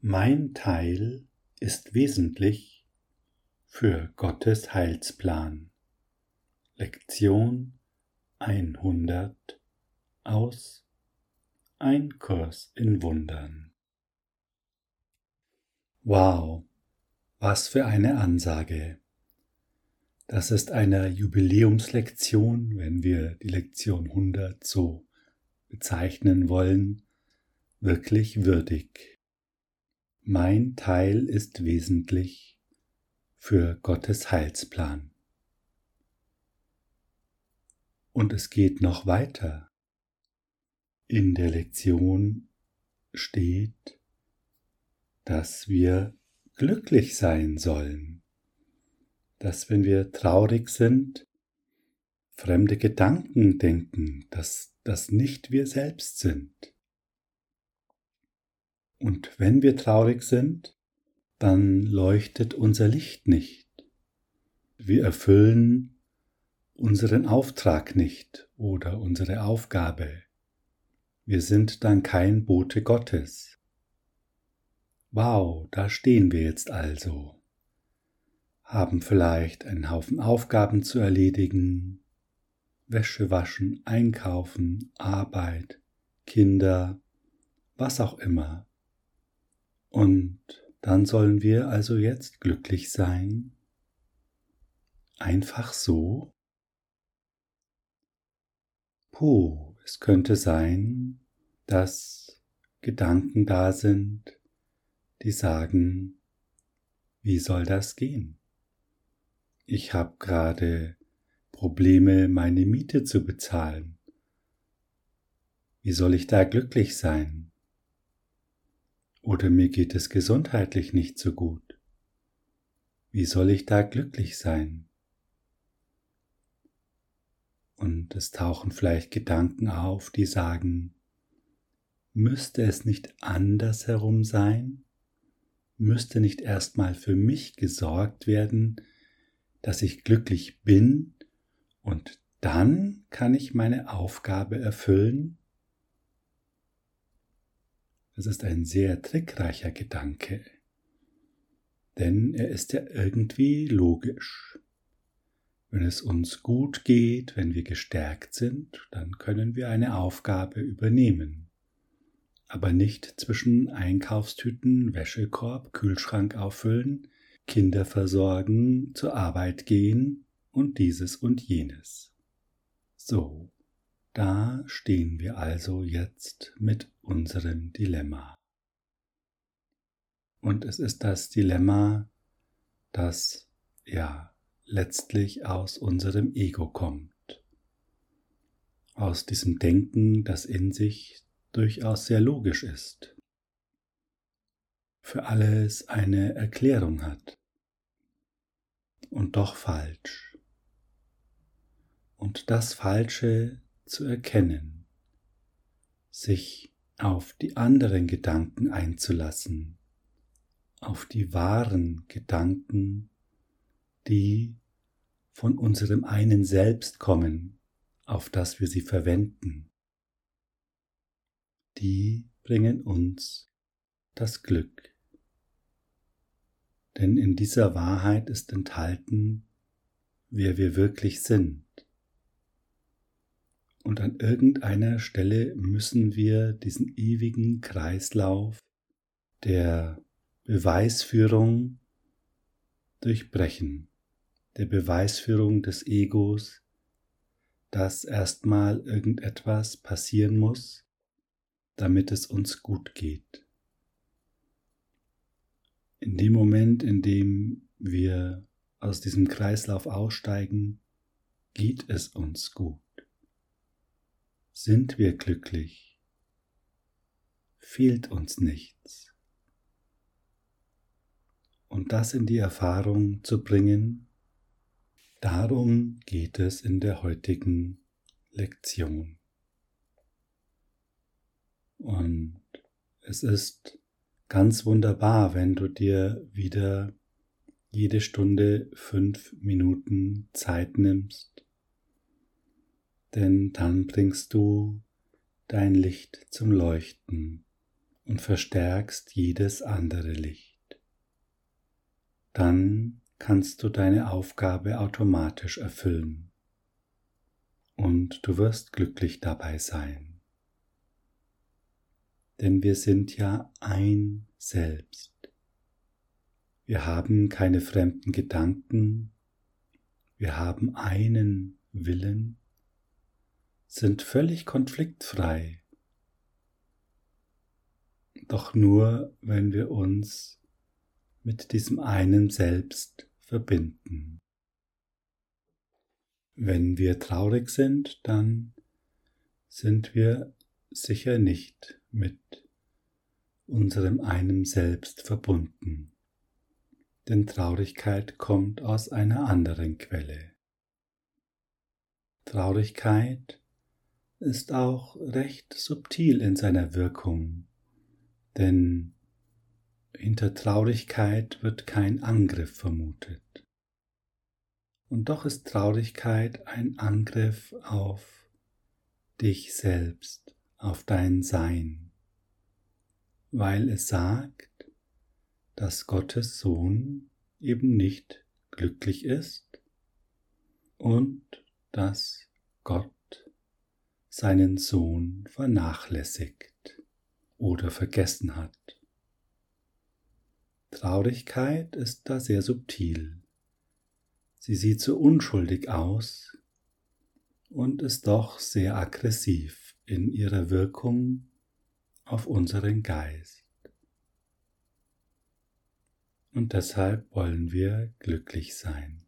Mein Teil ist wesentlich für Gottes Heilsplan. Lektion 100 aus Ein Kurs in Wundern. Wow, was für eine Ansage. Das ist eine Jubiläumslektion, wenn wir die Lektion 100 so bezeichnen wollen, wirklich würdig. Mein Teil ist wesentlich für Gottes Heilsplan. Und es geht noch weiter. In der Lektion steht, dass wir glücklich sein sollen, dass wenn wir traurig sind, fremde Gedanken denken, dass das nicht wir selbst sind. Und wenn wir traurig sind, dann leuchtet unser Licht nicht. Wir erfüllen unseren Auftrag nicht oder unsere Aufgabe. Wir sind dann kein Bote Gottes. Wow, da stehen wir jetzt also, haben vielleicht einen Haufen Aufgaben zu erledigen, Wäsche waschen, einkaufen, Arbeit, Kinder, was auch immer. Und dann sollen wir also jetzt glücklich sein. Einfach so. Puh, es könnte sein, dass Gedanken da sind, die sagen, wie soll das gehen? Ich habe gerade Probleme, meine Miete zu bezahlen. Wie soll ich da glücklich sein? Oder mir geht es gesundheitlich nicht so gut. Wie soll ich da glücklich sein? Und es tauchen vielleicht Gedanken auf, die sagen, müsste es nicht anders herum sein? Müsste nicht erstmal für mich gesorgt werden, dass ich glücklich bin und dann kann ich meine Aufgabe erfüllen? Das ist ein sehr trickreicher Gedanke, denn er ist ja irgendwie logisch. Wenn es uns gut geht, wenn wir gestärkt sind, dann können wir eine Aufgabe übernehmen. Aber nicht zwischen Einkaufstüten, Wäschekorb, Kühlschrank auffüllen, Kinder versorgen, zur Arbeit gehen und dieses und jenes. So, da stehen wir also jetzt mit unserem Dilemma. Und es ist das Dilemma, das ja letztlich aus unserem Ego kommt, aus diesem Denken, das in sich durchaus sehr logisch ist, für alles eine Erklärung hat und doch falsch. Und das Falsche zu erkennen, sich auf die anderen Gedanken einzulassen, auf die wahren Gedanken, die von unserem einen Selbst kommen, auf das wir sie verwenden. Die bringen uns das Glück. Denn in dieser Wahrheit ist enthalten, wer wir wirklich sind. Und an irgendeiner Stelle müssen wir diesen ewigen Kreislauf der Beweisführung durchbrechen, der Beweisführung des Egos, dass erstmal irgendetwas passieren muss, damit es uns gut geht. In dem Moment, in dem wir aus diesem Kreislauf aussteigen, geht es uns gut. Sind wir glücklich? Fehlt uns nichts? Und das in die Erfahrung zu bringen, darum geht es in der heutigen Lektion. Und es ist ganz wunderbar, wenn du dir wieder jede Stunde fünf Minuten Zeit nimmst, denn dann bringst du dein Licht zum Leuchten und verstärkst jedes andere Licht. Dann kannst du deine Aufgabe automatisch erfüllen und du wirst glücklich dabei sein. Denn wir sind ja ein Selbst. Wir haben keine fremden Gedanken, wir haben einen Willen, sind völlig konfliktfrei. Doch nur, wenn wir uns mit diesem einen Selbst verbinden. Wenn wir traurig sind, dann sind wir sicher nicht mit unserem einem Selbst verbunden, denn Traurigkeit kommt aus einer anderen Quelle. Traurigkeit ist auch recht subtil in seiner Wirkung, denn hinter Traurigkeit wird kein Angriff vermutet. Und doch ist Traurigkeit ein Angriff auf dich selbst, auf dein Sein, weil es sagt, dass Gottes Sohn eben nicht glücklich ist und dass Gott seinen Sohn vernachlässigt oder vergessen hat. Traurigkeit ist da sehr subtil. Sie sieht so unschuldig aus und ist doch sehr aggressiv in ihrer Wirkung auf unseren Geist. Und deshalb wollen wir glücklich sein.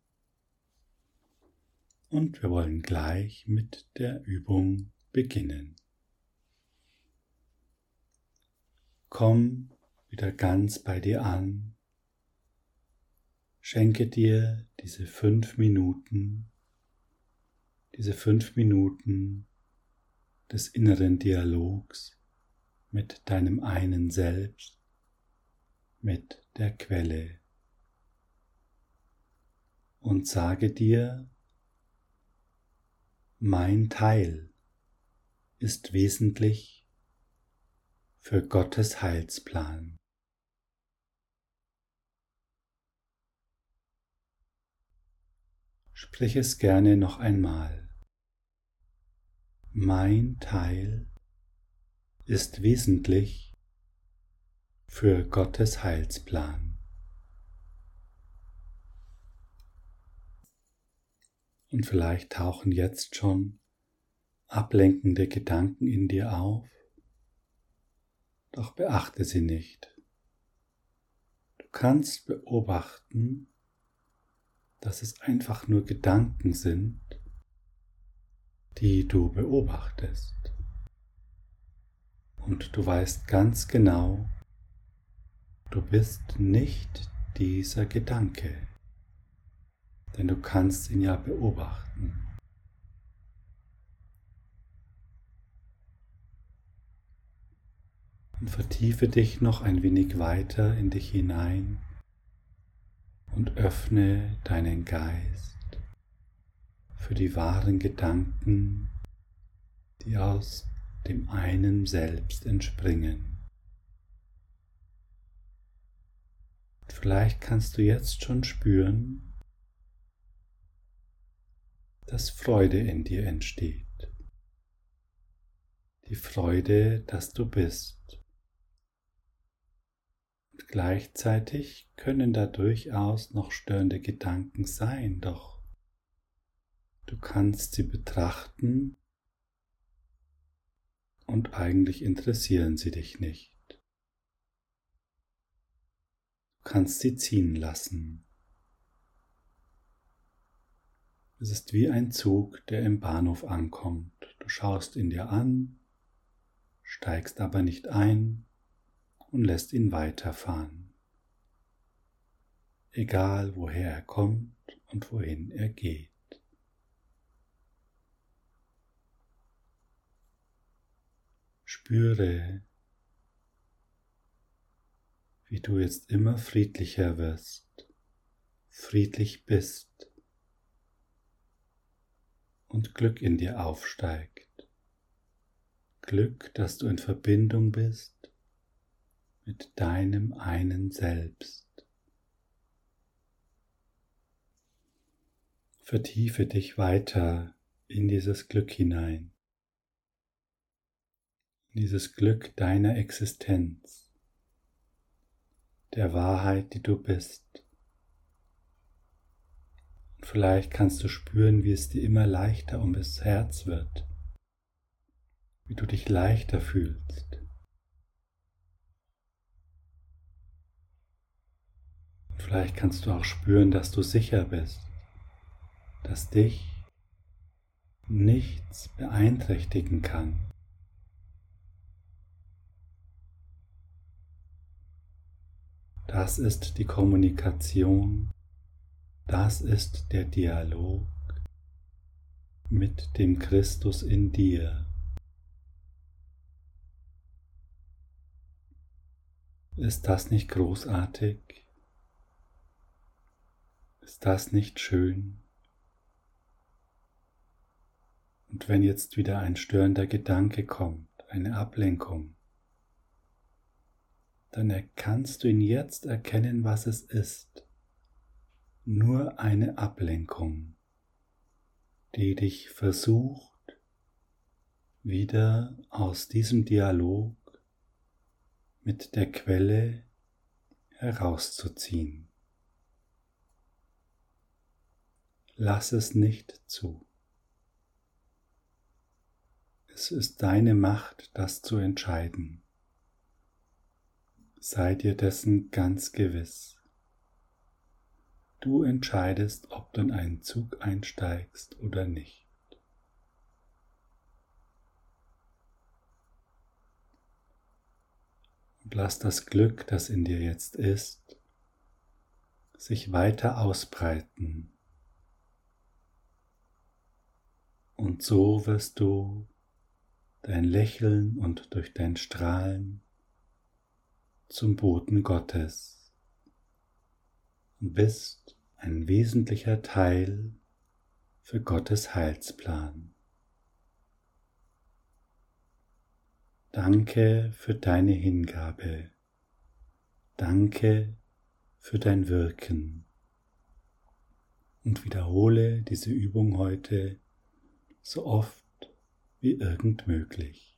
Und wir wollen gleich mit der Übung beginnen. Komm wieder ganz bei dir an. Schenke dir diese fünf Minuten, diese fünf Minuten des inneren Dialogs mit deinem einen Selbst, mit der Quelle. Und sage dir, mein Teil ist wesentlich für Gottes Heilsplan. Sprich es gerne noch einmal. Mein Teil ist wesentlich für Gottes Heilsplan. Und vielleicht tauchen jetzt schon ablenkende Gedanken in dir auf, doch beachte sie nicht. Du kannst beobachten, dass es einfach nur Gedanken sind, die du beobachtest. Und du weißt ganz genau, du bist nicht dieser Gedanke, denn du kannst ihn ja beobachten. Und vertiefe dich noch ein wenig weiter in dich hinein und öffne deinen Geist für die wahren Gedanken, die aus dem einen Selbst entspringen. Vielleicht kannst du jetzt schon spüren, dass Freude in dir entsteht. Die Freude, dass du bist. Gleichzeitig können da durchaus noch störende Gedanken sein, doch du kannst sie betrachten und eigentlich interessieren sie dich nicht. Du kannst sie ziehen lassen. Es ist wie ein Zug, der im Bahnhof ankommt. Du schaust ihn dir an, steigst aber nicht ein und lässt ihn weiterfahren, egal woher er kommt und wohin er geht. Spüre, wie du jetzt immer friedlicher wirst, friedlich bist und Glück in dir aufsteigt. Glück, dass du in Verbindung bist mit deinem einen Selbst. Vertiefe dich weiter in dieses Glück hinein, in dieses Glück deiner Existenz, der Wahrheit, die du bist. Und vielleicht kannst du spüren, wie es dir immer leichter um das Herz wird, wie du dich leichter fühlst. Vielleicht kannst du auch spüren, dass du sicher bist dass dich nichts beeinträchtigen kann. Das ist die Kommunikation, das ist der Dialog mit dem Christus in dir. Ist das nicht großartig? Ist das nicht schön? Und wenn jetzt wieder ein störender Gedanke kommt, eine Ablenkung, dann kannst du ihn jetzt erkennen, was es ist. Nur eine Ablenkung, die dich versucht, wieder aus diesem Dialog mit der Quelle herauszuziehen. Lass es nicht zu. Es ist deine Macht, das zu entscheiden. Sei dir dessen ganz gewiss. Du entscheidest, ob du in einen Zug einsteigst oder nicht. Und lass das Glück, das in dir jetzt ist, sich weiter ausbreiten. Und so wirst du dein Lächeln und durch dein Strahlen zum Boten Gottes und bist ein wesentlicher Teil für Gottes Heilsplan. Danke für deine Hingabe. Danke für dein Wirken. Und wiederhole diese Übung heute so oft wie irgend möglich.